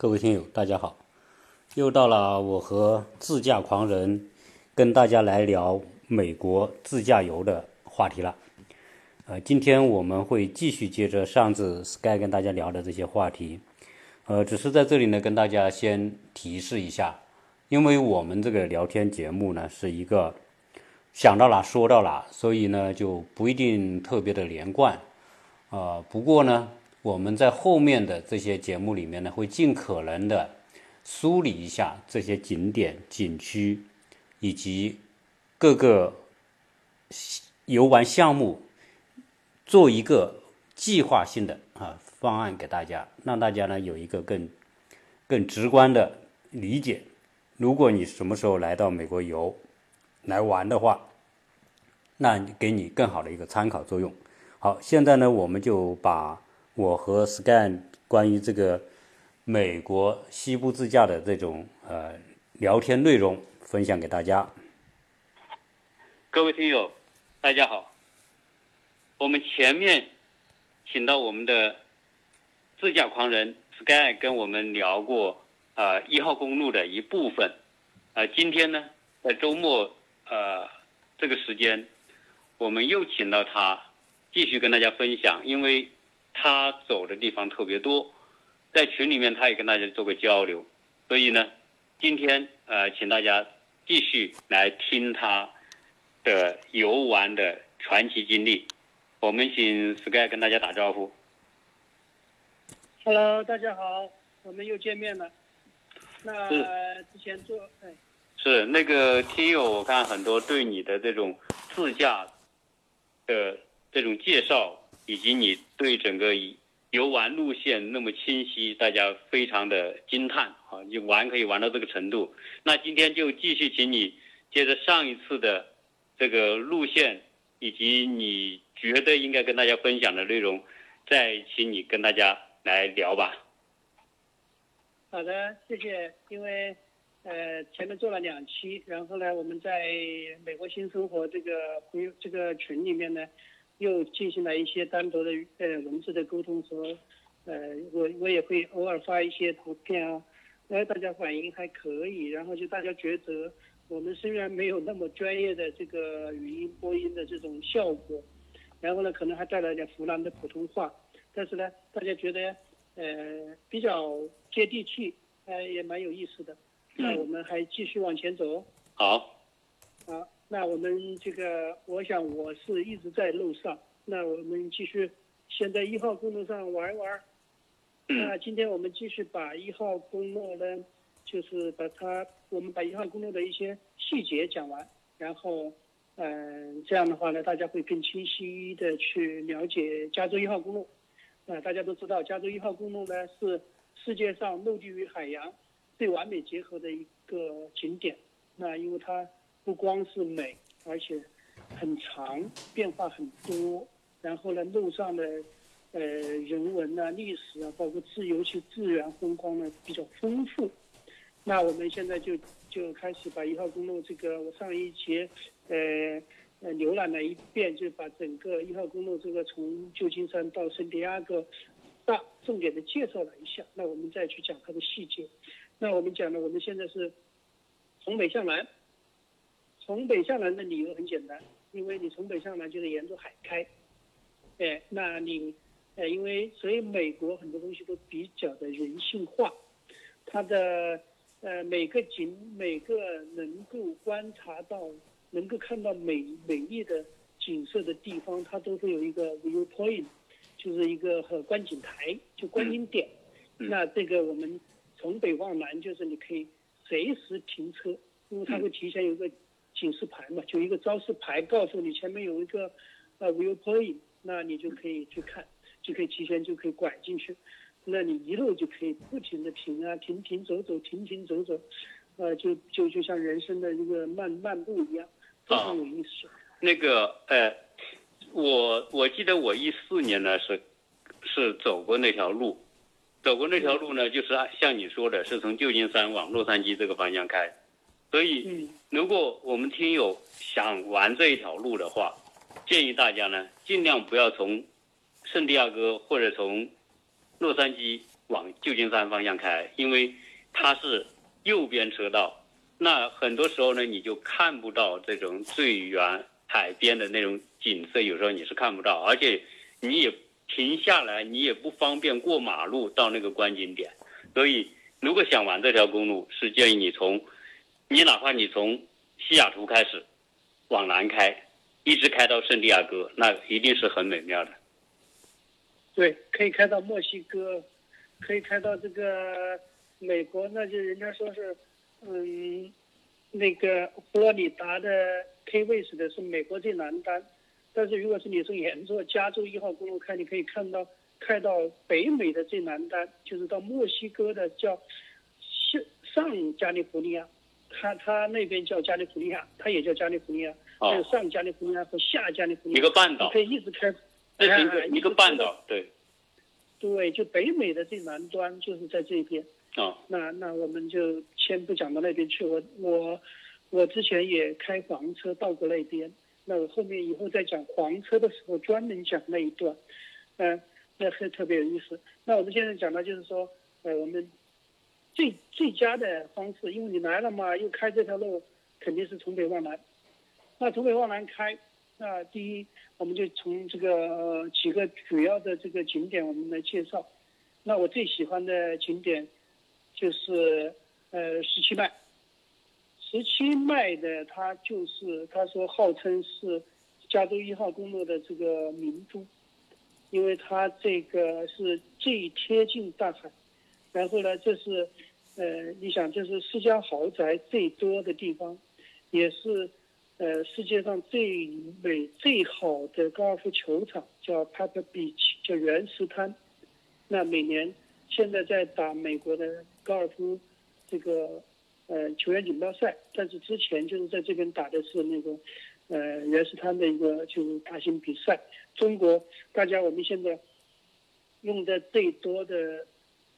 各位听友，大家好！又到了我和自驾狂人跟大家来聊美国自驾游的话题了。呃，今天我们会继续接着上次 Sky 跟大家聊的这些话题。呃，只是在这里呢，跟大家先提示一下，因为我们这个聊天节目呢是一个想到哪说到哪，所以呢就不一定特别的连贯。啊，不过呢，我们在后面的这些节目里面呢，会尽可能的梳理一下这些景点、景区以及各个游玩项目，做一个计划性的啊方案给大家，让大家呢有一个更更直观的理解。如果你什么时候来到美国游来玩的话，那给你更好的一个参考作用。好，现在呢，我们就把我和 Scan 关于这个美国西部自驾的这种呃聊天内容分享给大家。各位听友，大家好。我们前面请到我们的自驾狂人 Sky 跟我们聊过呃一号公路的一部分，呃，今天呢，在周末呃这个时间，我们又请到他。继续跟大家分享，因为他走的地方特别多，在群里面他也跟大家做个交流，所以呢，今天呃，请大家继续来听他的游玩的传奇经历。我们请 Sky 跟大家打招呼。Hello，大家好，我们又见面了。那之前做哎，是那个听友，我看很多对你的这种自驾的。这种介绍以及你对整个游玩路线那么清晰，大家非常的惊叹啊！你玩可以玩到这个程度，那今天就继续请你接着上一次的这个路线，以及你觉得应该跟大家分享的内容，再请你跟大家来聊吧。好的，谢谢。因为呃前面做了两期，然后呢，我们在美国新生活这个朋友这个群里面呢。又进行了一些单独的呃文字的沟通和，呃我我也会偶尔发一些图片啊，后大家反应还可以，然后就大家觉得我们虽然没有那么专业的这个语音播音的这种效果，然后呢可能还带来点湖南的普通话，但是呢大家觉得呃比较接地气，呃也蛮有意思的，那我们还继续往前走。好。好。那我们这个，我想我是一直在路上。那我们继续，先在一号公路上玩一玩。那 今天我们继续把一号公路呢，就是把它，我们把一号公路的一些细节讲完，然后，嗯，这样的话呢，大家会更清晰的去了解加州一号公路。啊，大家都知道，加州一号公路呢是世界上陆地与海洋最完美结合的一个景点。那因为它。不光是美，而且很长，变化很多。然后呢，路上的呃人文啊、历史啊，包括自由去自然风光呢比较丰富。那我们现在就就开始把一号公路这个，我上一节呃呃浏览了一遍，就把整个一号公路这个从旧金山到圣地亚哥大重点的介绍了一下。那我们再去讲它的细节。那我们讲的，我们现在是从北向南。从北向南的理由很简单，因为你从北向南就是沿着海开，哎，那你，呃，因为所以美国很多东西都比较的人性化，它的呃每个景每个能够观察到能够看到美美丽的景色的地方，它都会有一个 view point，就是一个和观景台，就观景点。那这个我们从北往南就是你可以随时停车，因为它会提前有个。警示牌嘛，就一个招示牌，告诉你前面有一个呃 view point，那你就可以去看，就可以提前就可以拐进去，那你一路就可以不停的停啊，停停走走，停停走走，呃，就就就像人生的一个漫漫步一样，非常有意思。那个呃，我我记得我一四年呢是是走过那条路，走过那条路呢，就是像你说的，是从旧金山往洛杉矶这个方向开。所以，如果我们听友想玩这一条路的话，建议大家呢尽量不要从圣地亚哥或者从洛杉矶往旧金山方向开，因为它是右边车道，那很多时候呢，你就看不到这种最远海边的那种景色，有时候你是看不到，而且你也停下来，你也不方便过马路到那个观景点，所以如果想玩这条公路，是建议你从，你哪怕你从西雅图开始往南开，一直开到圣地亚哥，那一定是很美妙的。对，可以开到墨西哥，可以开到这个美国，那就人家说是，嗯，那个佛罗里达的 K 位置的是美国最南端，但是如果是你从沿着加州一号公路开，你可以看到开到北美的最南端，就是到墨西哥的叫上上加利福尼亚，它它那边叫加利福尼亚，他也叫加利福尼亚，还有上加利福尼亚和下加利福尼亚，一个半岛，你可以一直开。这是一个一个半岛，对，对，就北美的最南端就是在这边。啊，那那我们就先不讲到那边去。我我我之前也开房车到过那边，那我后面以后再讲黄车的时候专门讲那一段，嗯，那是特别有意思。那我们现在讲的就是说，呃，我们最最佳的方式，因为你来了嘛，又开这条路，肯定是从北往南。那从北往南开。那第一，我们就从这个呃几个主要的这个景点，我们来介绍。那我最喜欢的景点就是呃十七迈。十七迈的它就是他说号称是加州一号公路的这个明珠，因为它这个是最贴近大海，然后呢，这是呃你想这是私家豪宅最多的地方，也是。呃，世界上最美最好的高尔夫球场叫 Pebble Beach，叫原石滩。那每年现在在打美国的高尔夫这个呃球员锦标赛，但是之前就是在这边打的是那个呃原石滩的一个就是大型比赛。中国大家我们现在用的最多的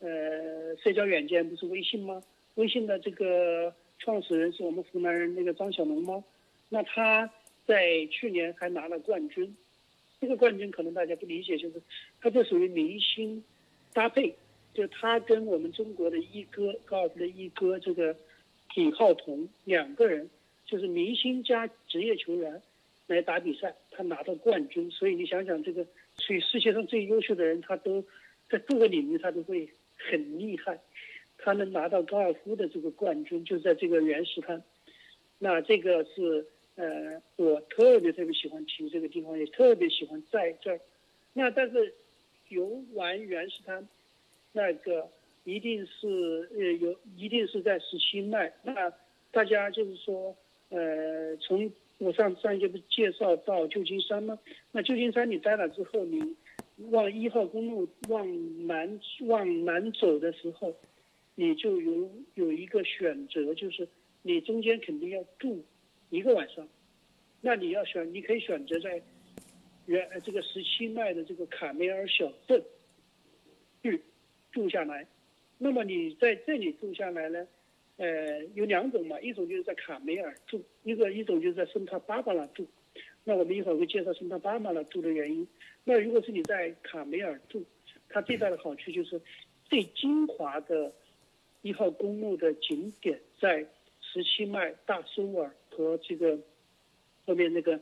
呃社交软件不是微信吗？微信的这个创始人是我们湖南人那个张小龙吗？那他在去年还拿了冠军，这个冠军可能大家不理解，就是他这属于明星搭配，就他跟我们中国的一哥高尔夫的一哥这个李浩彤两个人，就是明星加职业球员来打比赛，他拿到冠军。所以你想想，这个所以世界上最优秀的人，他都在各个领域他都会很厉害，他能拿到高尔夫的这个冠军，就在这个原石滩。那这个是。呃，我特别特别喜欢骑这个地方，也特别喜欢在这儿。那但是游玩原石滩，那个一定是呃有，一定是在十七迈。那大家就是说，呃，从我上上一节不介绍到旧金山吗？那旧金山你待了之后，你往一号公路往南往南走的时候，你就有有一个选择，就是你中间肯定要住。一个晚上，那你要选，你可以选择在原这个十七迈的这个卡梅尔小镇去住下来。那么你在这里住下来呢，呃，有两种嘛，一种就是在卡梅尔住，一个一种就是在圣塔芭芭拉住。那我们一会儿会介绍圣塔芭芭拉住的原因。那如果是你在卡梅尔住，它最大的好处就是最精华的一号公路的景点在十七迈大苏尔。和这个后面那个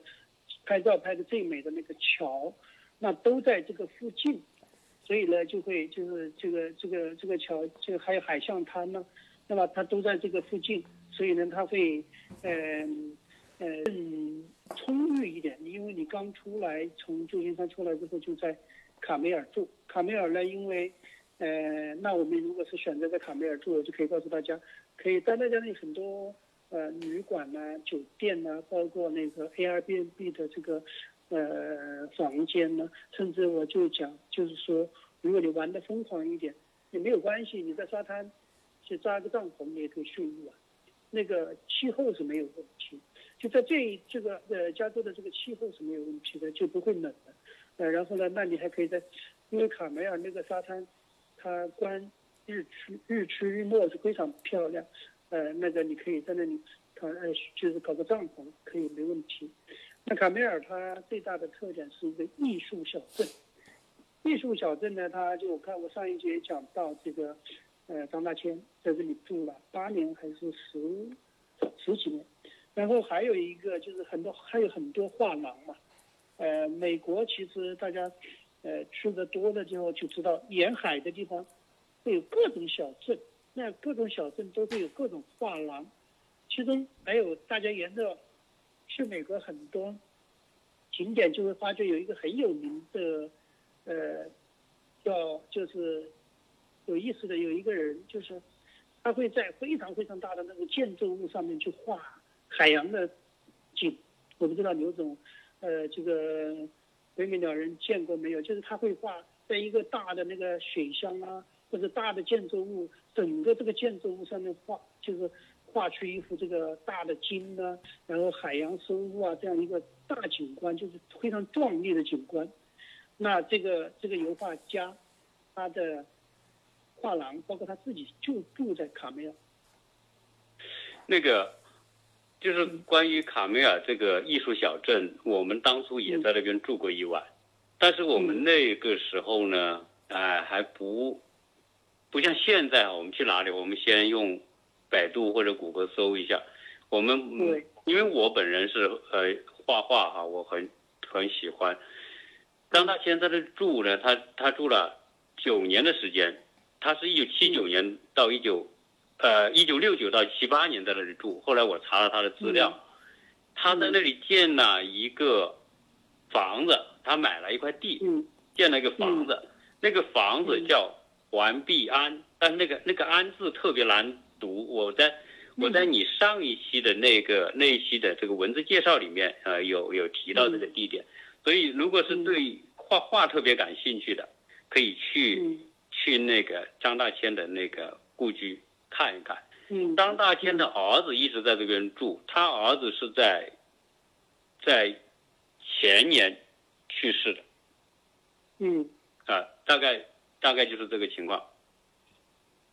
拍照拍的最美的那个桥，那都在这个附近，所以呢就会就是这个这个这个桥，就还有海象滩呢，那么它都在这个附近，所以呢它会嗯呃更充裕一点，因为你刚出来从旧金山出来之后就在卡梅尔住，卡梅尔呢因为呃那我们如果是选择在卡梅尔住，我就可以告诉大家，可以在那家里很多。呃，旅馆呐，酒店呐，包括那个 Airbnb 的这个呃房间呢，甚至我就讲，就是说，如果你玩的疯狂一点，也没有关系，你在沙滩去扎个帐篷，你也可以睡一晚。那个气候是没有问题，就在这这个呃加州的这个气候是没有问题的，就不会冷的。呃，然后呢，那你还可以在，因为卡梅尔那个沙滩，它观日出日出日落是非常漂亮。呃，那个你可以在那里，他呃就是搞个帐篷，可以没问题。那卡梅尔它最大的特点是一个艺术小镇，艺术小镇呢，他就我看我上一节讲到这个，呃，张大千在这里住了八年还是十十几年，然后还有一个就是很多还有很多画廊嘛，呃，美国其实大家呃去的多了之后就知道，沿海的地方会有各种小镇，那各种小镇都会有各种画廊，其中还有大家沿着去美国很多景点就会发觉有一个很有名的。呃，叫就是有意思的，有一个人就是他会在非常非常大的那个建筑物上面去画海洋的景。我不知道刘总，呃，这个北美鸟人见过没有？就是他会画在一个大的那个水箱啊，或者大的建筑物，整个这个建筑物上面画，就是画出一幅这个大的鲸啊，然后海洋生物啊这样一个大景观，就是非常壮丽的景观。那这个这个油画家，他的画廊，包括他自己就住在卡梅尔。那个就是关于卡梅尔这个艺术小镇，我们当初也在那边住过一晚，但是我们那个时候呢，哎还不不像现在啊，我们去哪里，我们先用百度或者谷歌搜一下。我们因为我本人是呃画画哈，我很很喜欢。张大千在这住呢，他他住了九年的时间，他是一九七九年到一九，呃一九六九到七八年在那里住。后来我查了他的资料，他在那里建了一个房子，他买了一块地，建了一个房子，那个房子叫环碧安，但那个那个安字特别难读。我在我在你上一期的那个那一期的这个文字介绍里面，呃有有提到这个地点。所以，如果是对画画特别感兴趣的，可以去去那个张大千的那个故居看一看。嗯，张大千的儿子一直在这边住，他儿子是在在前年去世的。嗯，啊，大概大概就是这个情况。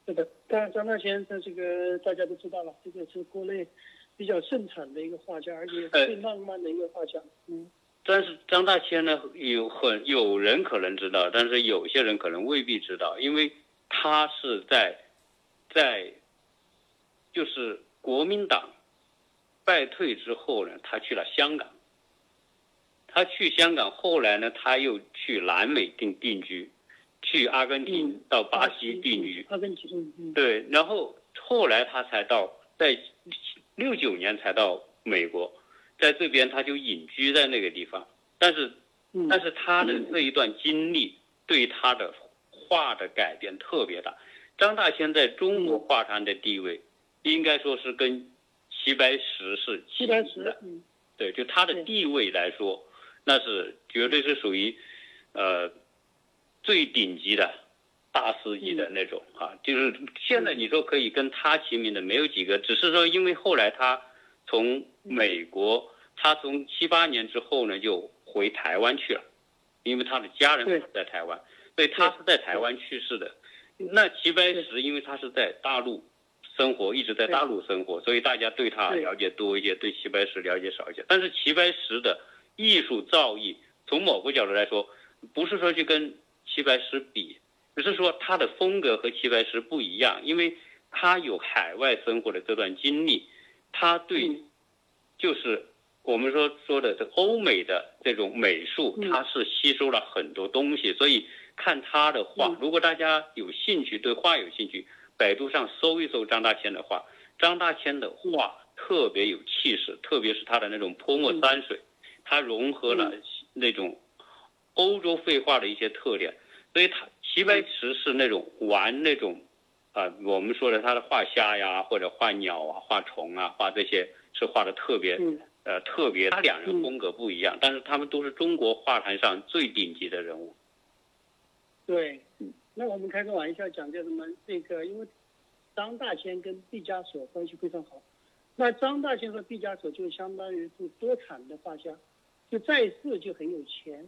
是的，当然张大千他这个大家都知道了，这个是国内比较盛产的一个画家，而且最浪漫的一个画家。嗯。但是张大千呢，有很有人可能知道，但是有些人可能未必知道，因为他是在，在，就是国民党败退之后呢，他去了香港。他去香港，后来呢，他又去南美定定居，去阿根廷到巴西定居。阿根廷。对，然后后来他才到，在六九年才到美国。在这边，他就隐居在那个地方，但是，但是他的这一段经历对他的画的改变特别大。张大千在中国画坛的地位，应该说是跟齐白石是齐白石的，对，就他的地位来说，那是绝对是属于，呃，最顶级的大师级的那种啊。就是现在你说可以跟他齐名的没有几个，只是说因为后来他。从美国，他从七八年之后呢，就回台湾去了，因为他的家人在台湾，所以他是在台湾去世的。那齐白石，因为他是在大陆生活，一直在大陆生活，所以大家对他了解多一些，对齐白石了解少一些。但是齐白石的艺术造诣，从某个角度来说，不是说去跟齐白石比，只是说他的风格和齐白石不一样，因为他有海外生活的这段经历。他对，就是我们说说的这欧美的这种美术，他是吸收了很多东西，所以看他的画，如果大家有兴趣，对画有兴趣，百度上搜一搜张大千的画，张大千的画特别有气势，特别是他的那种泼墨山水，他融合了那种欧洲绘画的一些特点，所以他齐白石是那种玩那种。啊，我们说的他的画虾呀，或者画鸟啊，画虫啊，画这些是画的特别，呃，特别。他两人风格不一样，但是他们都是中国画坛上最顶级的人物。对，那我们开个玩笑讲叫什么？这个，因为张大千跟毕加索关系非常好，那张大千和毕加索就相当于是多产的画家，就在世就很有钱。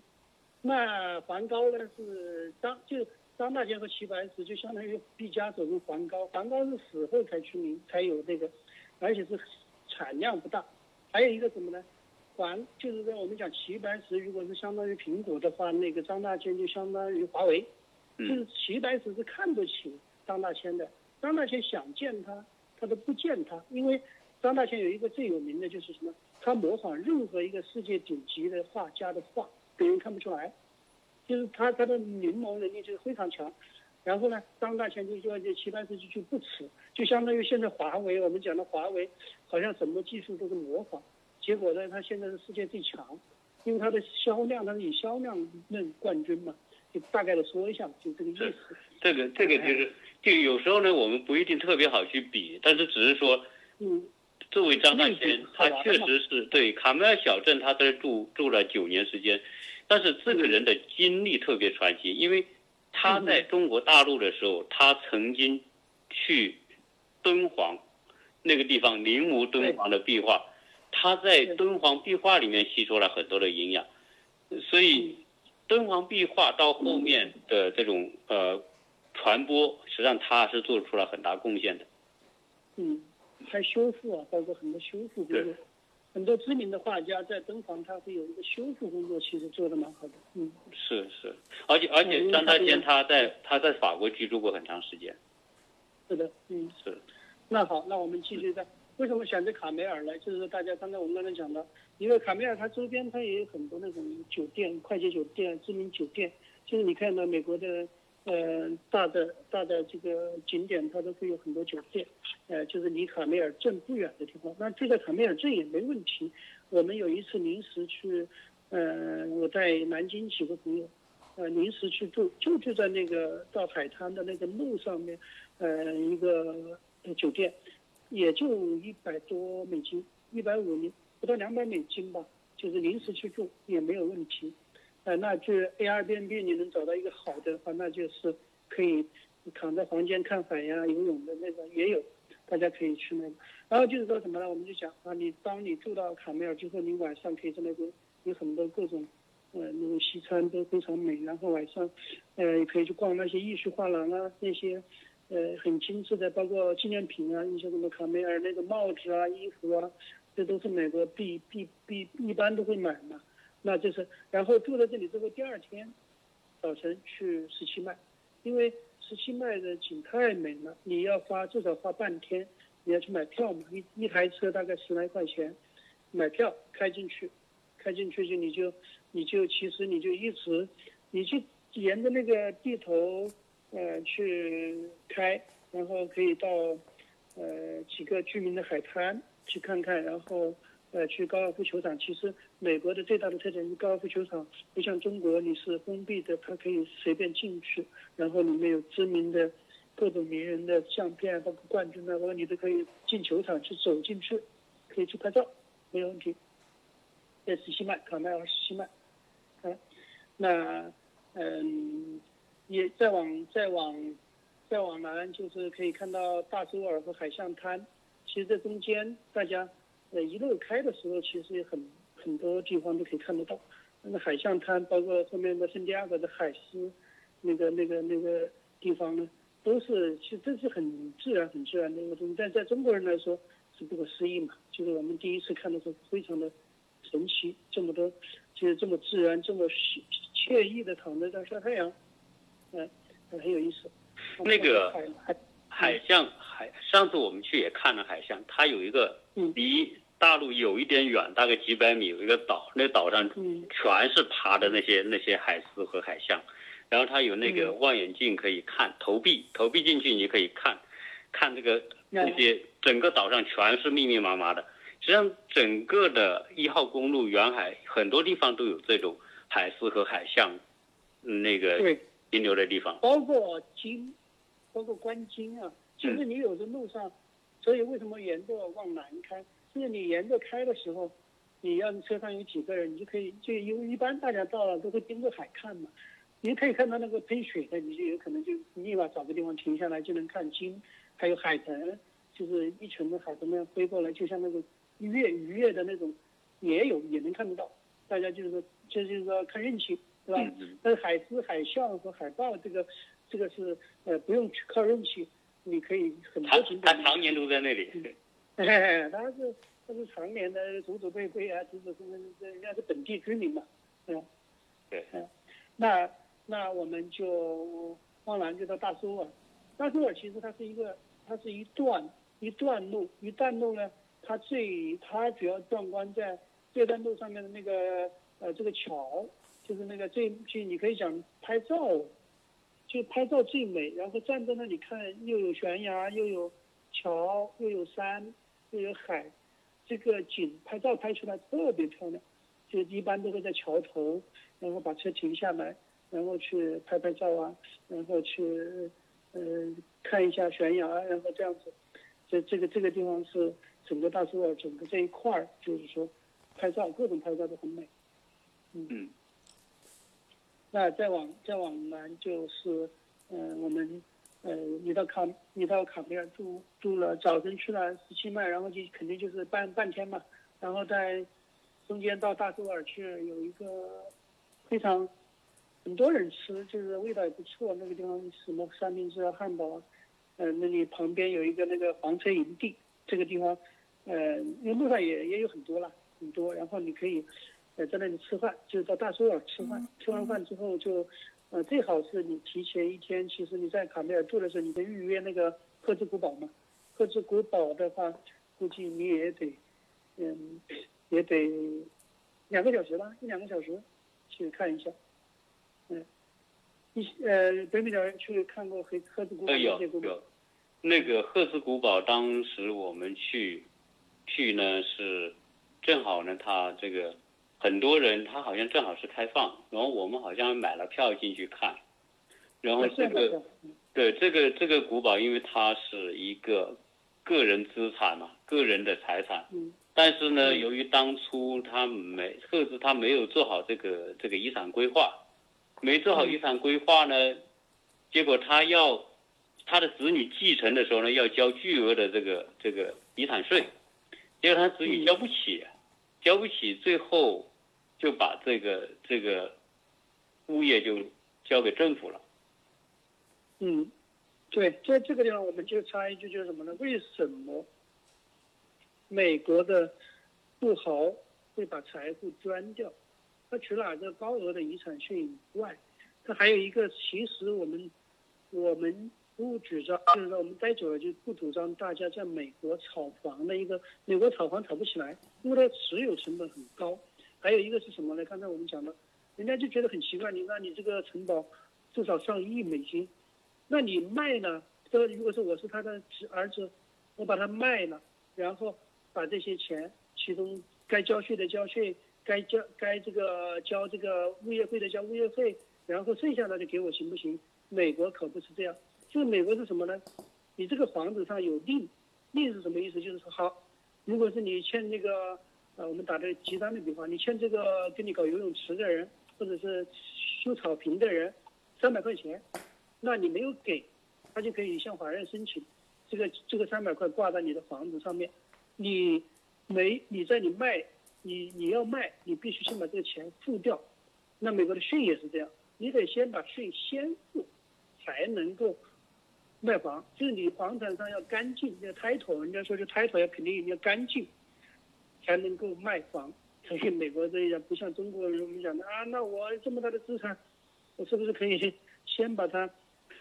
那梵高呢是张就。张大千和齐白石就相当于毕加索跟梵高，梵高是死后才出名，才有这个，而且是产量不大。还有一个什么呢？环就是说我们讲齐白石，如果是相当于苹果的话，那个张大千就相当于华为。就是齐白石是看不起张大千的，张大千想见他，他都不见他，因为张大千有一个最有名的就是什么？他模仿任何一个世界顶级的画家的画，别人看不出来，就是他他的临摹能力就是非常强。然后呢，张大千就说这齐白石就就不耻，就相当于现在华为，我们讲的华为，好像什么技术都是模仿，结果呢，他现在是世界最强，因为它的销量，它是以销量论冠军嘛。就大概的说一下，就这个意思。这个这个就是，就有时候呢，我们不一定特别好去比，但是只是说，嗯，作为张大千，他确实是对卡梅尔小镇，他在住住了九年时间，但是这个人的经历特别传奇，因为他在中国大陆的时候，他曾经去敦煌那个地方临摹敦煌的壁画，他在敦煌壁画里面吸收了很多的营养，所以。敦煌壁画到后面的这种呃传播，实际上他是做出了很大贡献的。嗯，还修复啊，包括很多修复工作，很多知名的画家在敦煌，他会有一个修复工作，其实做的蛮好的。嗯，是是，而且而且张大千他在他在法国居住过很长时间。是的，嗯是。那好，那我们继续在。为什么选择卡梅尔呢？就是大家刚才我们刚才讲的，因为卡梅尔它周边它也有很多那种酒店、快捷酒店、知名酒店。就是你看到美国的，呃，大的大的这个景点，它都会有很多酒店，呃，就是离卡梅尔镇不远的地方。那住在卡梅尔镇也没问题。我们有一次临时去，呃，我在南京几个朋友，呃，临时去住，就住在那个到海滩的那个路上面，呃，一个酒店。也就一百多美金，一百五零不到两百美金吧，就是临时去住也没有问题。呃，那就 Airbnb 你能找到一个好的话，那就是可以躺在房间看海呀、游泳的那个也有，大家可以去那个。然后就是说什么呢？我们就讲啊，你当你住到卡梅尔之后，你晚上可以在那边有很多各种呃那种西餐都非常美，然后晚上呃也可以去逛那些艺术画廊啊那些。呃，很精致的，包括纪念品啊，一些什么卡梅尔那个帽子啊、衣服啊，这都是美国必必必一般都会买嘛。那就是，然后住在这里之后，第二天早晨去十七迈，因为十七迈的景太美了，你要花至少花半天，你要去买票嘛，一一台车大概十来块钱，买票开进去，开进去就你就你就其实你就一直，你就沿着那个地头。呃，去开，然后可以到，呃，几个居民的海滩去看看，然后，呃，去高尔夫球场。其实美国的最大的特点是高尔夫球场不像中国，你是封闭的，它可以随便进去，然后里面有知名的各种名人的相片，包括冠军啊，包括你都可以进球场去走进去，可以去拍照，没有问题。在十七迈，卡麦尔十七迈，啊，那，嗯。也再往再往再往南，就是可以看到大周尔和海象滩。其实这中间，大家呃一路开的时候，其实也很很多地方都可以看得到。那个海象滩，包括后面的圣地亚哥的海狮，那个那个那个地方呢，都是其实这是很自然很自然的一个东西。但在中国人来说是不可思议嘛，就是我们第一次看的时候非常的神奇，这么多就是这么自然，这么惬意的躺在这晒太阳。嗯，很有意思。那个海象海，上次我们去也看了海象，它有一个离大陆有一点远，大概几百米，有一个岛，那岛上全是爬的那些那些海狮和海象，然后它有那个望远镜可以看，投币投币进去你可以看，看这个那些整个岛上全是密密麻麻的。实际上，整个的一号公路远海很多地方都有这种海狮和海象，那个。停留的地方，包括金，包括观金啊。其实你有的路上，所以为什么沿着往南开？就是你沿着开的时候，你要车上有几个人，你就可以就因为一般大家到了都会盯着海看嘛。你可以看到那个喷水的，你就有可能就立马找个地方停下来就能看金，还有海豚，就是一群的海豚那样飞过来，就像那个跃鱼跃的那种，也有也能看得到。大家就是说，这就是说看运气。是吧？但是海狮、海象和海豹这个，这个是呃不用靠运气，你可以很多景点。他常年都在那里。嘿 嘿，他是他是常年的祖祖辈辈啊，祖祖孙孙，这人家是本地居民嘛，嗯，对，嗯，那那我们就往南就到大苏尔，大苏尔其实它是一个，它是一段一段路，一段路呢，它最它主要壮观在这段路上面的那个呃这个桥，就是那个最就你可以讲拍照，就拍照最美，然后站在那里看，又有悬崖，又有桥，又有山，又有海，这个景拍照拍出来特别漂亮。就一般都会在桥头，然后把车停下来，然后去拍拍照啊，然后去呃看一下悬崖，然后这样子。这这个这个地方是整个大苏尔整个这一块儿，就是说拍照各种拍照都很美。嗯那再往再往南就是，嗯、我们呃，你到卡你到卡梅尔住住了，早晨去了十七迈，然后就肯定就是半半天嘛，然后在中间到大苏尔去有一个非常很多人吃，就是味道也不错，那个地方什么三明治啊、汉堡啊，呃，那里旁边有一个那个房车营地，这个地方，呃，因为路上也也有很多了，很多，然后你可以。呃，在那里吃饭，就是到大苏尔吃饭。吃完饭之后就，呃，最好是你提前一天，其实你在卡梅尔住的时候，你可以预约那个赫兹古堡嘛。赫兹古堡的话，估计你也得，嗯，也得两个小时吧，一两个小时去看一下。嗯，一呃，北美的人去看过黑赫兹古堡有些古堡有，那个赫兹古堡，当时我们去去呢是正好呢，他这个很多人他好像正好是开放，然后我们好像买了票进去看，然后这个的，对这个这个古堡，因为它是一个个人资产嘛，个人的财产，嗯。但是呢，嗯。由于当初他没赫兹他没有做好这个这个遗产规划，没做好嗯。遗产规划呢，结果他要他的子女继承的时候呢，要交巨额的这个这个遗产税，结果他子女嗯。交不起，交不起，最后就把这个这个物业就交给政府了。嗯，对，在这个地方我们就插一句，就是什么呢？为什么美国的富豪会把财富捐掉？他除了这高额的遗产税以外，他还有一个，其实我们我们不主张，就是说我们待久了就不主张大家在美国炒房的一个，美国炒房炒不起来，因为它持有成本很高。还有一个是什么呢？刚才我们讲的，人家就觉得很奇怪，你那你这个城堡至少上亿美金，那你卖呢？这如果是我是他的儿子，我把它卖了，然后把这些钱，其中该交税的交税，该交该这个交这个物业费的交物业费，然后剩下的就给我行不行？美国可不是这样，就是美国是什么呢？你这个房子上有令，令是什么意思？就是说好，如果是你欠那个呃，我们打个极端的比方，你欠这个跟你搞游泳池的人，或者是修草坪的人三百块钱，那你没有给，他就可以向法院申请，这个这个三百块挂在你的房子上面，你没你在你卖，你你要卖，你必须先把这个钱付掉。那美国的税也是这样，你得先把税先付，才能够卖房。就是你房产上要干净，要 title，人家说这 title 要肯定要干净，才能够卖房。所以美国这一样不像中国人我们讲的啊，那我这么大的资产，我是不是可以先把它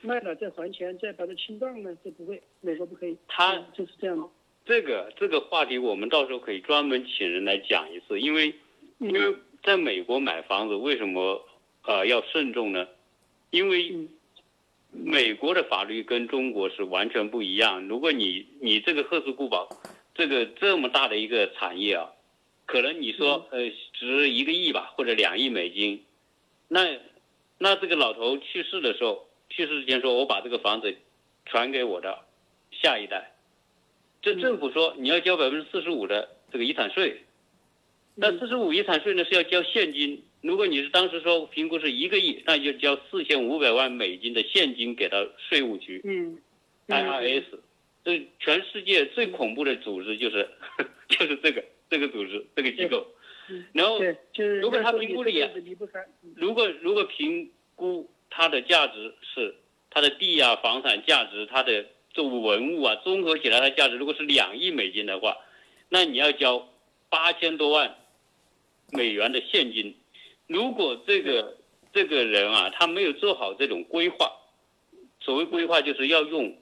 卖了再还钱，再把它清账呢？这不会，美国不可以。他嗯就是这样的。这个这个话题我们到时候可以专门请人来讲一次，因为因为在美国买房子为什么呃要慎重呢？因为嗯美国的法律跟中国是完全不一样。如果你你这个赫兹古堡这个这么大的一个产业啊，可能你说呃值一个亿吧，或者两亿美金，那那这个老头去世的时候，去世之前说我把这个房子传给我的下一代，这嗯。政府说你要交百分之四十五的这个遗产税，那嗯四十五遗产税呢是要交现金。如果你是当时说评估是一个亿，那就交四千五百万美金的现金给到税务局嗯。IRS。这全世界最恐怖的组织就是 就是这个这个组织这个机构嗯。然后，就是如果他评估的也如果如果评估它的价值是它的地啊、房产价值、它的作物文物啊，综合起来它价值如果是两亿美金的话，那你要交八千多万美元的现金。如果这个这个人啊，他没有做好这种规划，所谓规划就是要用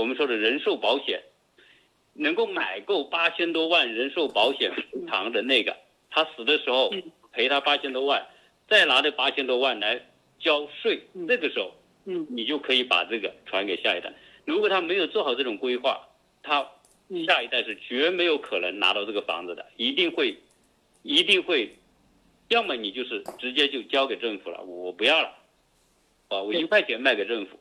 我们说的人寿保险，能够买够八千多万人寿保险偿的那个，他死的时候赔他八千多万，再拿这八千多万来交税，这个时候，嗯，你就可以把这个传给下一代。如果他没有做好这种规划，他下一代是绝没有可能拿到这个房子的，一定会，一定会，要么你就是直接就交给政府了，我不要了，啊，我一块钱卖给政府，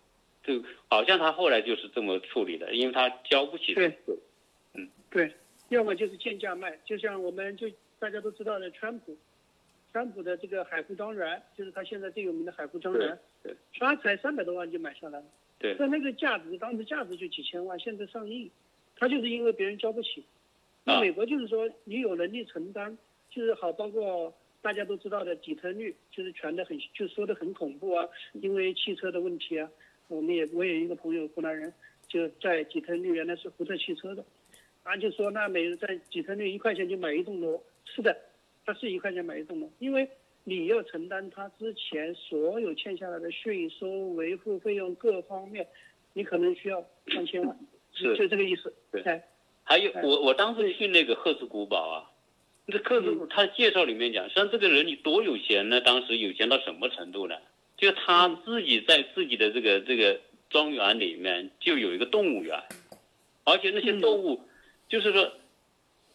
就好像他后来就是这么处理的，因为他交不起对。税，嗯，对，要么就是贱价卖，就像我们就大家都知道的川普，川普的这个海湖庄园，就是他现在最有名的海湖庄园，对对。他才三百多万就买下来了。对。但那个价值当时价值就几千万，现在上亿，他就是因为别人交不起。那啊。美国就是说你有能力承担，就是好，包括大家都知道的底特律，就是传的很，就说的很恐怖啊，因为汽车的问题啊，我们也我也有一个朋友湖南人，就在底特律原来是福特汽车的，啊就说那每在底特律一块钱就买一栋楼，是的，他是一块钱买一栋楼，因为你要承担他之前所有欠下来的税收、维护费用各方面，你可能需要上千万，是就这个意思。对哎，还有哎我我当时去那个赫兹古堡啊，这赫兹古他介绍里面讲，实际上这个人你多有钱呢？当时有钱到什么程度呢？就他自己在自己的这个这个庄园里面就有一个动物园，而且那些嗯动物，就是说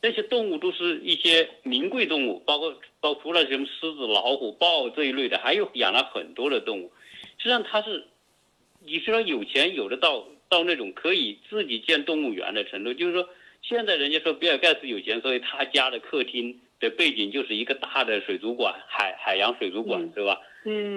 那些动物都是一些名贵动物，包括包括除了什么狮子、老虎、豹这一类的，还有养了很多的动物。实际上他是，你虽然有钱有的到到那种可以自己建动物园的程度，就是说现在人家说比尔盖茨有钱，所以他家的客厅的背景就是一个大的水族馆，海海洋水族馆对吧？嗯，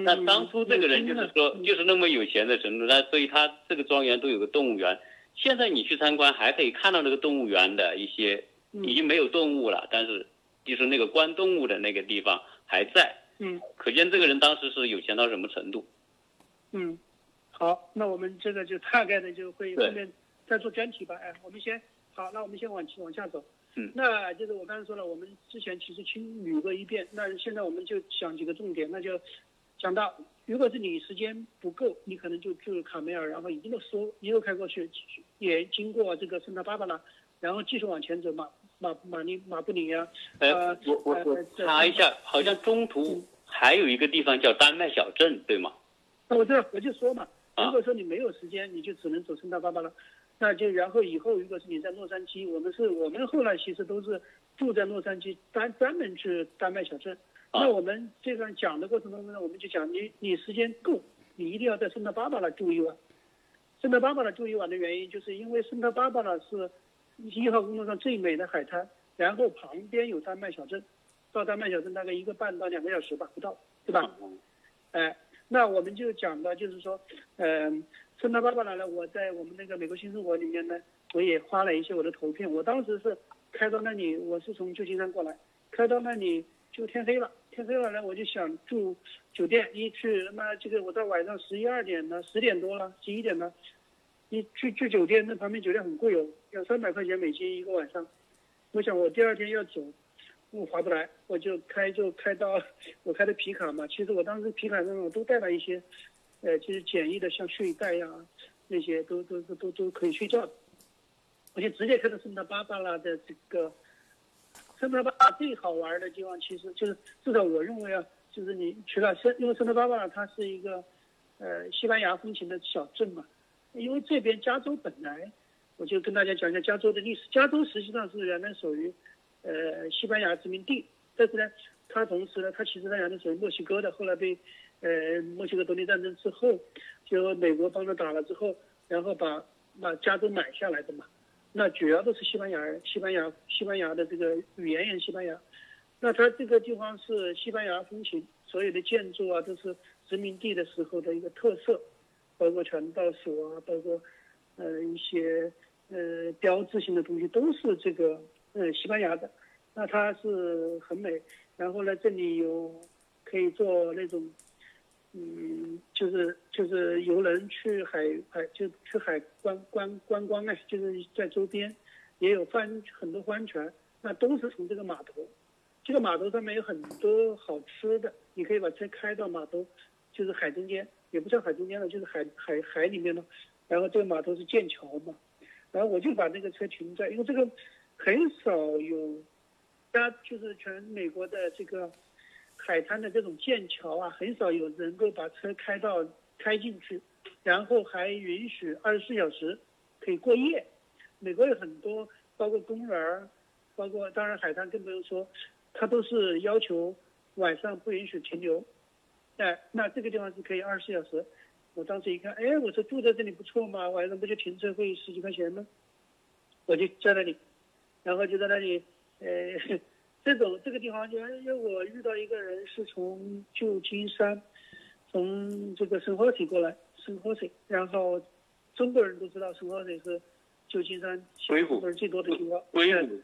那当初这个人就是说，嗯就是那么有钱的程度，那所以他这个庄园都有个动物园。现在你去参观，还可以看到那个动物园的一些，嗯已经没有动物了，但是就是那个关动物的那个地方还在，嗯可见这个人当时是有钱到什么程度。嗯，好，那我们这个就大概的就会后面再做专题吧。哎，我们先好，那我们先往往下走。嗯那就是我刚才说了，我们之前其实清捋过一遍，那现在我们就讲几个重点，那就讲到，如果是你时间不够，你可能就住卡梅尔，然后一路说一路开过去，也经过这个圣塔芭芭拉，然后继续往前走，马马马尼马布里呀、呃呃，我我我查一下，好像中途还有一个地方叫丹麦小镇，对吗？那我这，我就说嘛，啊如果说你没有时间，你就只能走圣塔芭芭拉，那就然后以后如果是你在洛杉矶，我们是我们后来其实都是住在洛杉矶，专专门去丹麦小镇。啊那我们这段讲的过程当中呢，我们就讲你你时间够，你一定要在圣塔芭芭拉住一晚。圣塔芭芭拉住一晚的原因，就是因为圣塔芭芭拉是一号公路上最美的海滩，然后旁边有丹麦小镇，到丹麦小镇大概一个半到两个小时吧，不到，对吧？哎，那我们就讲到，就是说，嗯、圣塔芭芭拉呢，我在我们那个美国新生活里面呢，我也发了一些我的图片。我当时是开到那里，我是从旧金山过来，开到那里就天黑了，天黑了呢，我就想住酒店，一去他妈这个我到晚上十一二点了，十点多了，十一点了，一去去酒店，那旁边酒店很贵哦，要三百块钱美金一个晚上。我想我第二天要走，我划不来，我就开就开到我开的皮卡嘛。其实我当时皮卡上我都带了一些，呃，就是简易的像睡袋呀、那些都都都都都可以睡觉的。我就直接开到圣塔芭芭拉的这个圣塔芭芭拉最好玩的地方，其实就是至少我认为啊，就是你除了圣，因为圣塔芭芭拉它是一个呃西班牙风情的小镇嘛，因为这边加州本来我就跟大家讲一下加州的历史。加州实际上是原来属于呃西班牙殖民地，但是呢，它同时呢，它其实它原来属于墨西哥的，后来被呃墨西哥独立战争之后，就美国帮着打了之后，然后把把加州买下来的嘛。那主要都是西班牙人，西班牙西班牙的这个语言也西班牙。那它这个地方是西班牙风情，所有的建筑啊都是殖民地的时候的一个特色，包括传道所啊，包括呃一些呃标志性的东西都是这个呃西班牙的。那它是很美，然后呢这里有可以做那种嗯，就是就是游人去海海就去海观观观光哎，就是在周边也有帆很多帆船，那都是从这个码头。这个码头上面有很多好吃的，你可以把车开到码头，就是海中间，也不叫海中间了，就是海海海里面了。然后这个码头是剑桥嘛，然后我就把那个车停在，因为这个很少有，家就是全美国的这个海滩的这种剑桥啊，很少有能够把车开到开进去，然后还允许二十四小时可以过夜。美国有很多，包括公园儿，包括当然海滩更不用说。他都是要求晚上不允许停留，哎，那这个地方是可以二十四小时。我当时一看，哎，我说住在这里不错嘛，晚上不就停车费十几块钱吗？我就在那里，然后就在那里，呃，这种这个地方，因为因为我遇到一个人是从旧金山，从这个圣何塞过来，圣何塞，然后中国人都知道圣何塞是。旧金山中国人最多的地方，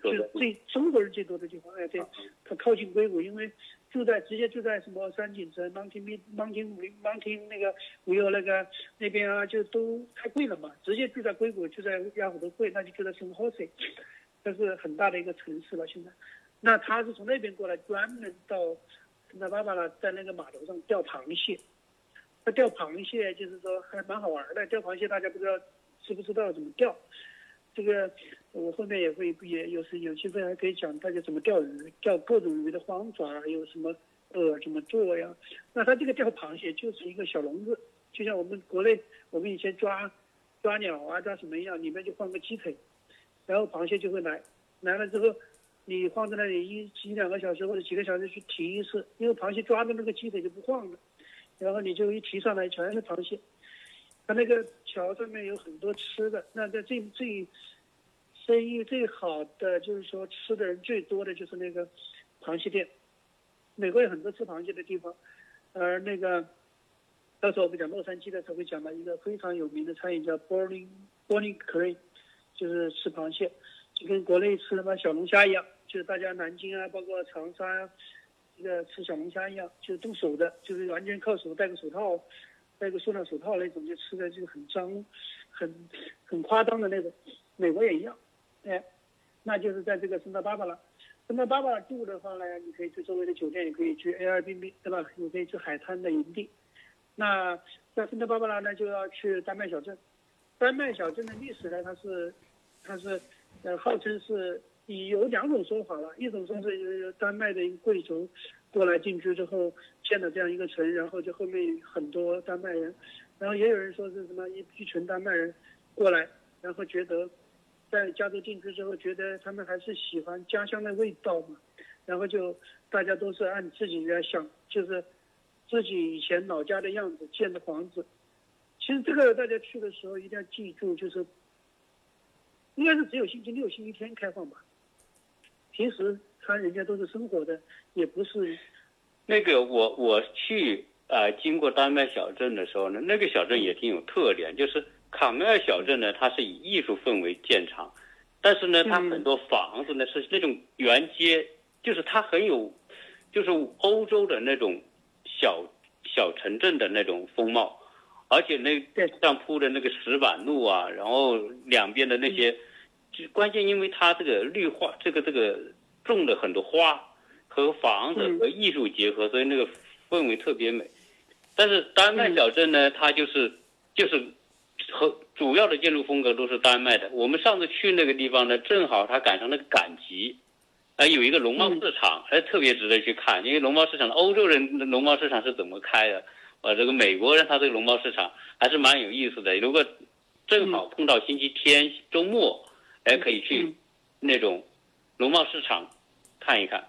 就是最中国人最多的地方。哎，对，它靠近硅谷，因为住在直接住在什么山景城、Mountain Mountain Mountain 那个，还有那个那边啊，就都太贵了嘛。直接住在硅谷，就在亚虎都贵，那就住在圣何塞，这是很大的一个城市了。现在，那他是从那边过来，专门到圣塔芭芭拉，在那个码头上钓螃蟹。他钓螃蟹就是说还蛮好玩的。钓螃蟹大家不知道知不知道怎么钓？这个我后面也会也有时有机会还可以讲大家怎么钓鱼，钓各种鱼的方法，有什么呃怎么做呀？那他这个钓螃蟹就是一个小笼子，就像我们国内我们以前抓抓鸟啊抓什么一样，里面就放个鸡腿，然后螃蟹就会来，来了之后你放在那里一一两个小时或者几个小时去提一次，因为螃蟹抓的那个鸡腿就不晃了，然后你就一提上来全是螃蟹。它那个桥上面有很多吃的，那在最最生意最好的就是说吃的人最多的就是那个螃蟹店。美国有很多吃螃蟹的地方，而那个到时候我们讲洛杉矶的时候会讲到一个非常有名的餐饮叫 Bowling Bowling Creek，就是吃螃蟹，就跟国内吃什么小龙虾一样，就是大家南京啊，包括长沙，这个吃小龙虾一样，就是动手的，就是完全靠手，戴个手套。戴个塑料手套那种，就吃的就很脏，很很夸张的那种。美国也一样，哎，那就是在这个圣塔芭芭拉，圣塔芭芭拉住的话呢，你可以去周围的酒店，也可以去 Airbnb，对吧？你可以去海滩的营地。那在圣塔芭芭拉呢，就要去丹麦小镇。丹麦小镇的历史呢，它是它是呃号称是有两种说法了，一种说是丹麦的一个贵族。过来定居之后建了这样一个城，然后就后面很多丹麦人，然后也有人说是什么一一群丹麦人过来，然后觉得在加州定居之后，觉得他们还是喜欢家乡的味道嘛，然后就大家都是按自己的想，就是自己以前老家的样子建的房子。其实这个大家去的时候一定要记住，就是应该是只有星期六、星期天开放吧，平时。他人家都是生活的，也不是。那个我我去呃，经过丹麦小镇的时候呢，那个小镇也挺有特点，就是卡梅尔小镇呢，它是以艺术氛围见长，但是呢，它很多房子呢是那种沿街，就是它很有，就是欧洲的那种小小城镇的那种风貌，而且那上铺的那个石板路啊，然后两边的那些，就关键因为它这个绿化，这个这个。种了很多花，和房子和艺术结合，所以那个氛围特别美。但是丹麦小镇呢，它就是就是和主要的建筑风格都是丹麦的。我们上次去那个地方呢，正好它赶上那个赶集，啊，有一个农贸市场，还特别值得去看。因为农贸市场，欧洲人的农贸市场是怎么开的？啊，这个美国人他这个农贸市场还是蛮有意思的。如果正好碰到星期天周末，哎，可以去那种农贸市场。看一看，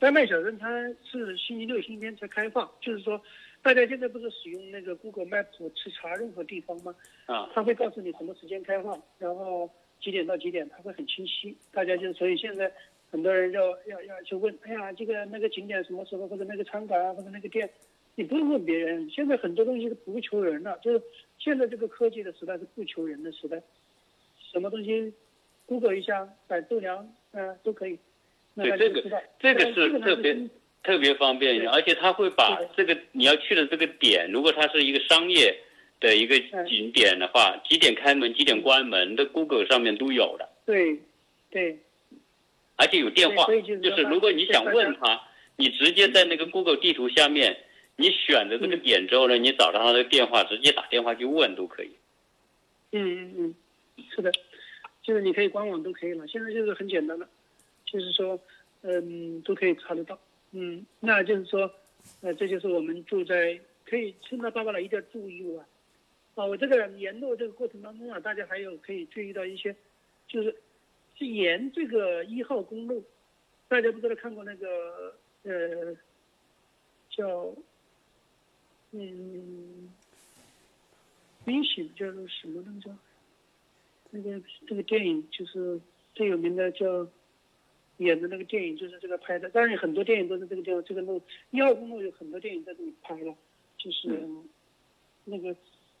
丹麦小镇它是星期六、星期天才开放，就是说，大家现在不是使用那个 Google Map 去查任何地方吗？啊，它会告诉你什么时间开放，然后几点到几点，它会很清晰。大家就所以现在很多人要要要去问，哎呀，这个那个景点什么时候，或者那个餐馆啊，或者那个店，你不用问别人。现在很多东西是不求人的，就是现在这个科技的时代是不求人的时代，什么东西，Google 一下，百度量，嗯，都可以。对这个，这个是特别特别方便，而且他会把这个你要去的这个点，如果它是一个商业的一个景点的话，几点开门、几点关门的，Google 上面都有的。对，对，而且有电话，就是如果你想问他，你直接在那个 Google 地图下面，你选的这个点之后呢，你找到他的电话，直接打电话去问都可以。嗯嗯嗯，是的，就是你可以官网都可以了，现在就是很简单了，就是说，嗯，都可以查得到。嗯，那就是说，呃，这就是我们住在可以圣诞芭芭拉一定要注意啊。啊，我这个沿路这个过程当中啊，大家还有可以注意到一些，就是是沿这个一号公路，大家不知道看过那个呃叫嗯。冰醒叫做什么那个叫，那个这个电影就是最有名的叫演的那个电影就是这个拍的，当然很多电影都是这个地方这个路一号公路有很多电影在这里拍了，就是那个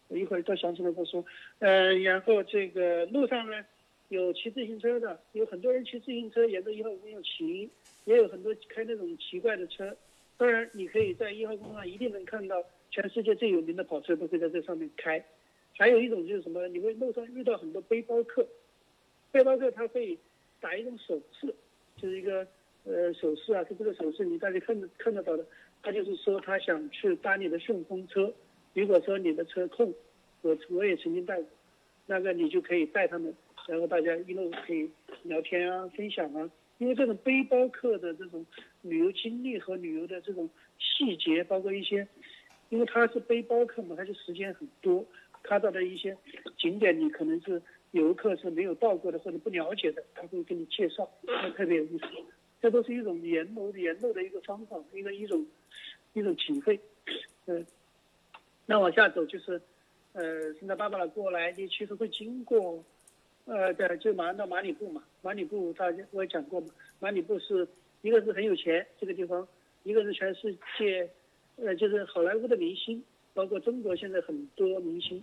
我一会儿再想起来再说。呃，然后这个路上呢有骑自行车的，有很多人骑自行车沿着一号公路骑，也有很多开那种奇怪的车。当然你可以在一号公路上一定能看到。全世界最有名的跑车都会在这上面开，还有一种就是什么？你会路上遇到很多背包客，背包客他会打一种手势，就是一个呃手势啊，是这个手势你大家看得看得到的，他就是说他想去搭你的顺风车，如果说你的车空，我我也曾经带过，那个你就可以带他们，然后大家一路可以聊天啊，分享啊，因为这种背包客的这种旅游经历和旅游的这种细节，包括一些。因为他是背包客嘛，他就时间很多，看到的一些景点你可能是游客是没有到过的或者不了解的，他会给你介绍，那特别有意思。这都是一种沿路沿路的一个方法，一个一种一种体会。嗯，那往下走就是，呃，圣诞芭芭拉过来，你其实会经过，呃，对，就马上到马里布嘛。马里布大家我也讲过嘛，马里布是一个是很有钱这个地方，一个是全世界。呃，就是好莱坞的明星，包括中国现在很多明星，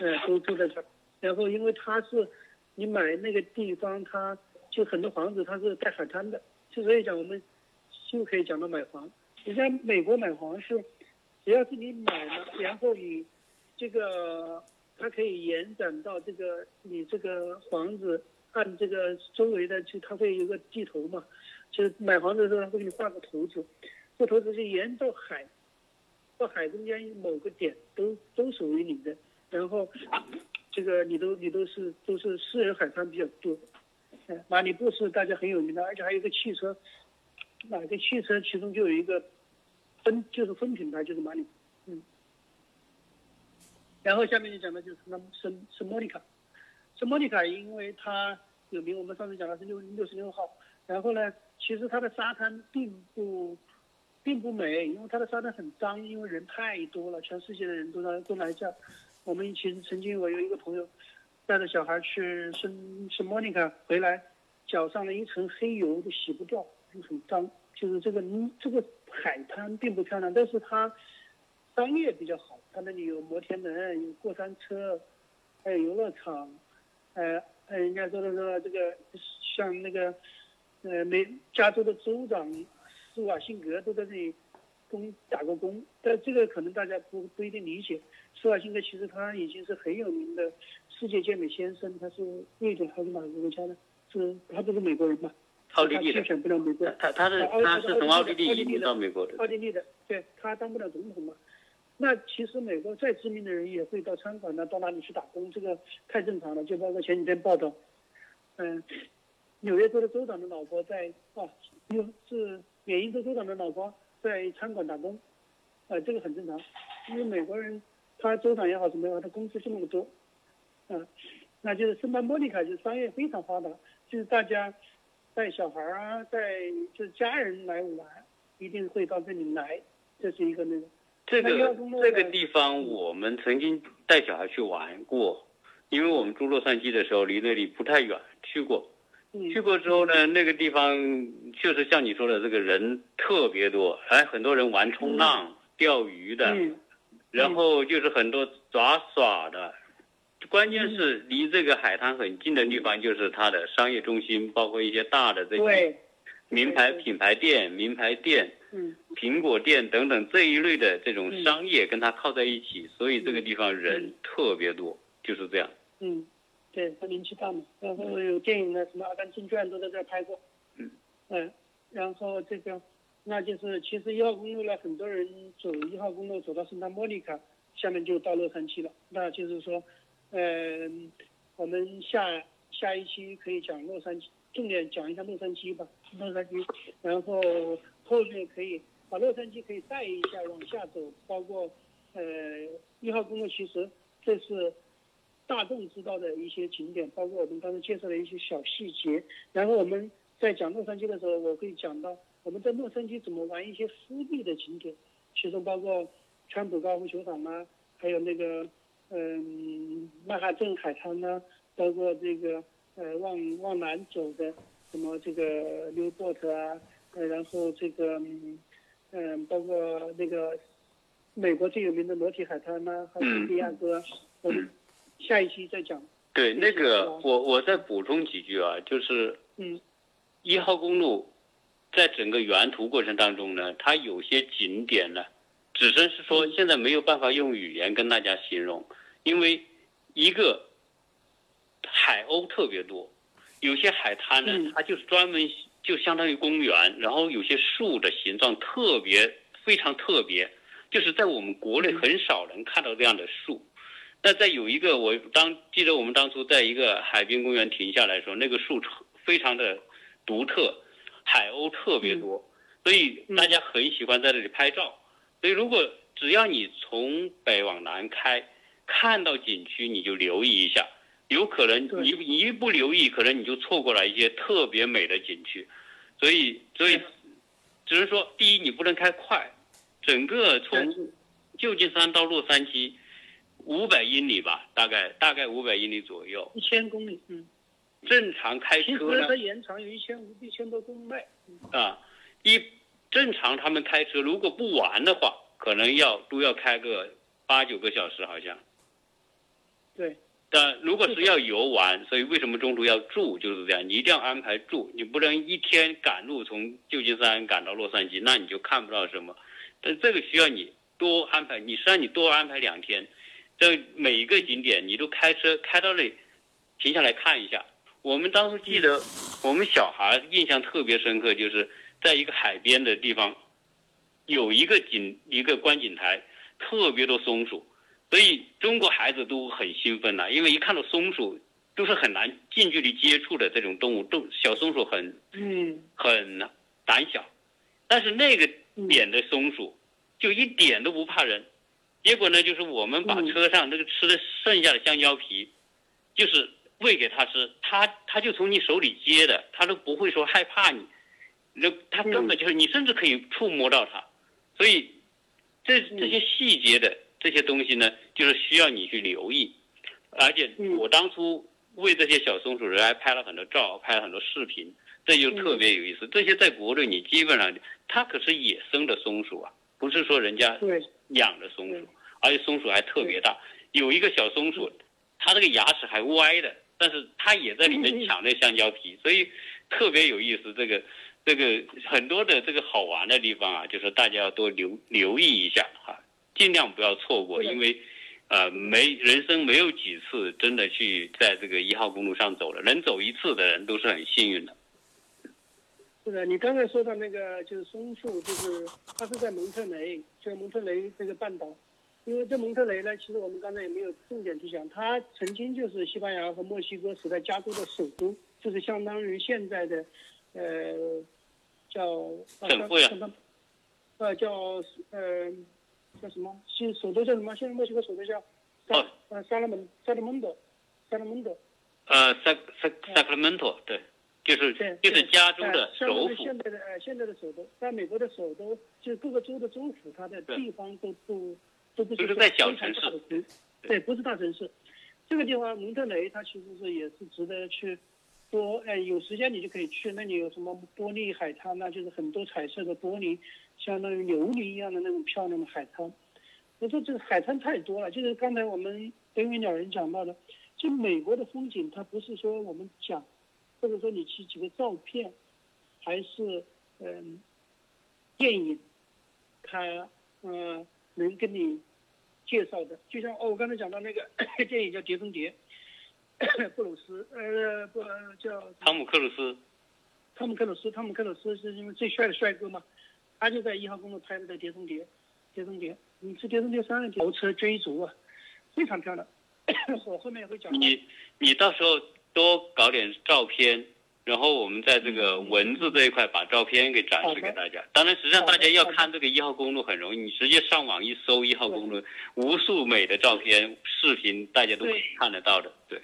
呃，都住在这儿。然后，因为它是你买那个地方，它就很多房子它是带海滩的，就所以讲我们就可以讲到买房。你像美国买房是，只要是你买了，然后你这个它可以延展到这个你这个房子按这个周围的，就它会有个地图嘛，就是买房子的时候它会给你画个图纸，这图纸就沿着海。到海中间某个点都都属于你的，然后这个你都你都是都是私人海滩比较多。马里布是大家很有名的，而且还有一个汽车，哪个汽车其中就有一个分就是分品牌就是马里，嗯。然后下面就讲的就是那圣圣莫妮卡，圣莫妮卡因为它有名，我们上次讲的是六六十六号，然后呢，其实它的沙滩并不。并不美，因为它的沙滩很脏，因为人太多了，全世界的人都来都来这儿。我们其实曾经我有一个朋友，带着小孩去圣圣莫尼卡回来，脚上的一层黑油都洗不掉，就很脏。就是这个这个海滩并不漂亮，但是它商业比较好，它那里有摩天轮，有过山车，还有游乐场，呃呃，人家说的说这个像那个呃美加州的州长。施瓦辛格都在这里工打过工，但这个可能大家不不一定理解。施瓦辛格其实他已经是很有名的世界健美先生，他是瑞典还是哪个国家的？是他不是美国人嘛？奥地利的。选不了美国。他他是他是从奥地利移民到美国的。奥地利的，对他当不了总统嘛？那其实美国再知名的人也会到餐馆呢，到哪里去打工？这个太正常了。就包括前几天报道，嗯，纽约州的州长的老婆在啊，又是。缅因州州长的老婆在餐馆打工，呃，这个很正常，因为美国人他州长也好什么也好，他工资就那么多，嗯，那就是圣班莫妮卡就商业非常发达，就是大家带小孩啊，带就是家人来玩，一定会到这里来，这是一个那个。这个这个地方我们曾经带小孩去玩过，因为我们住洛杉矶的时候离那里不太远，去过。去过之后呢，那个地方就是像你说的，这个人特别多，哎，很多人玩冲浪、钓鱼的，然后就是很多杂耍的，关键是离这个海滩很近的地方，就是它的商业中心，包括一些大的这些名牌品牌店、名牌店、苹果店等等这一类的这种商业跟它靠在一起，所以这个地方人特别多，就是这样。嗯。对他名气大嘛，然后有电影的什么《阿甘正传》都在这儿拍过。嗯嗯，然后这个，那就是其实一号公路呢，很多人走一号公路走到圣塔莫妮卡，下面就到洛杉矶了。那就是说，嗯，我们下下一期可以讲洛杉矶，重点讲一下洛杉矶吧，洛杉矶，然后后面可以把洛杉矶可以带一下往下走，包括呃一号公路，其实这是大众知道的一些景点，包括我们刚才介绍的一些小细节。然后我们在讲洛杉矶的时候，我会讲到我们在洛杉矶怎么玩一些私密的景点，其中包括川普高尔夫球场啊，还有那个嗯曼哈顿海滩啊，包括这个呃往往南走的什么这个 Newport 啊，呃然后这个嗯嗯包括那个美国最有名的裸体海滩呐、还有圣地亚哥，我们下一期再讲。对，那个我我再补充几句啊，就是嗯。一号公路在整个沿途过程当中呢，它有些景点呢，只能是说现在没有办法用语言跟大家形容，因为一个海鸥特别多，有些海滩呢嗯，它就是专门就相当于公园，然后有些树的形状特别非常特别，就是在我们国内很少能看到这样的树。那在有一个，我当记得我们当初在一个海滨公园停下来的时候，那个树特非常的独特，海鸥特别多，所以大家很喜欢在这里拍照。所以如果只要你从北往南开，看到景区你就留意一下，有可能你一不留意，可能你就错过了一些特别美的景区。所以所以只是说，第一你不能开快，整个从旧金山到洛杉矶五百英里吧，大概大概五百英里左右。一千公里，嗯，正常开车呢实它延长有一千五一千多公里。嗯啊，一正常他们开车如果不玩的话，可能要都要开个八九个小时好像。对，但如果是要游玩，所以为什么中途要住就是这样，你一定要安排住，你不能一天赶路从旧金山赶到洛杉矶，那你就看不到什么。但这个需要你多安排，你实际上你多安排两天，这每一个景点你都开车开到那里，停下来看一下。我们当时记得，我们小孩印象特别深刻，就是在一个海边的地方，有一个景一个观景台，特别多松鼠。所以中国孩子都很兴奋呐、因为一看到松鼠，都是很难近距离接触的这种动物，动小松鼠很嗯很胆小，但是那个点的松鼠就一点都不怕人。结果呢，就是我们把嗯。车上那个吃的剩下的香蕉皮，就是喂给它吃，它它就从你手里接的，它都不会说害怕你，那它根本就是你甚至可以触摸到它，所以这这些细节的这些东西呢，就是需要你去留意。而且嗯。我当初为这些小松鼠人还拍了很多照，拍了很多视频，这就特别有意思。这些在国内你基本上，它可是野生的松鼠啊，不是说人家，养的松鼠，而且松鼠还特别大。有一个小松鼠，它这个牙齿还歪的，但是它也在里面抢那香蕉皮，所以特别有意思。这个这个很多的这个好玩的地方啊，就是大家要多留留意一下哈，尽量不要错过，因为呃没人生没有几次真的去在这个一号公路上走了，能走一次的人都是很幸运的。是的，你刚才说到那个就是松树，就是它是在蒙特雷，就是蒙特雷这个半岛。因为这蒙特雷呢，其实我们刚才也没有重点去讲，它曾经就是西班牙和墨西哥时代加州的首都，就是相当于现在的，呃，叫省会啊叫呃叫呃叫什么？新首都叫什么？现在墨西哥首都叫萨哦呃萨拉门萨拉蒙德，萨拉蒙德。呃，Sac Sac Sacramento 对，就是，就是加州的首府。现在的呃现在的首都，在美国的首都，就是各个州的州府，它的地方都不都不是都是在小城市对，不是大城市。这个地方蒙特雷，它其实是也是值得去多，哎，有时间你就可以去。那里有什么玻璃海滩呐、就是很多彩色的玻璃，相当于琉璃一样的那种漂亮的海滩。我说这个海滩太多了，就是刚才我们北美鸟人讲到的，就美国的风景，它不是说我们讲，或者说你去几个照片，还是嗯、电影，它呃能跟你介绍的，就像哦，我刚才讲到那个 电影叫《碟中谍》，布鲁斯呃不叫汤姆克鲁斯，汤姆克鲁斯，汤姆克鲁斯是因为最帅的帅哥嘛，他就在一号公路拍的《碟中谍》，《碟中谍》，你是《碟中谍三》豪车追逐啊，非常漂亮。我后面也会讲。你你到时候多搞点照片，然后我们在这个文字这一块把照片给展示给大家。当然，实际上大家要看这个一号公路很容易，你直接上网一搜一号公路，无数美的照片、视频，大家都可以看得到的。对。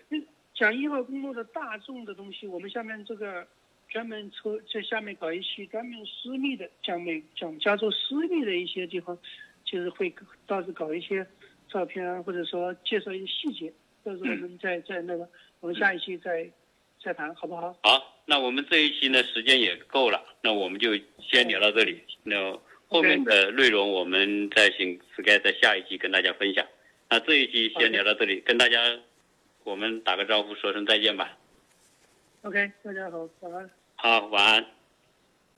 讲一号公路的大众的东西，我们下面这个专门抽在下面搞一期专门私密的，讲美讲加州私密的一些地方，就是会倒是搞一些。照片啊，或者说介绍一些细节，到时候我们再再那个，我们下一期再再谈，好不好？好，那我们这一期呢时间也够了，那我们就先聊到这里。那后面的内容我们再请 Sky 在下一期跟大家分享。那这一期先聊到这里，跟大家我们打个招呼，说声再见吧。OK，大家好，晚安。好，晚安。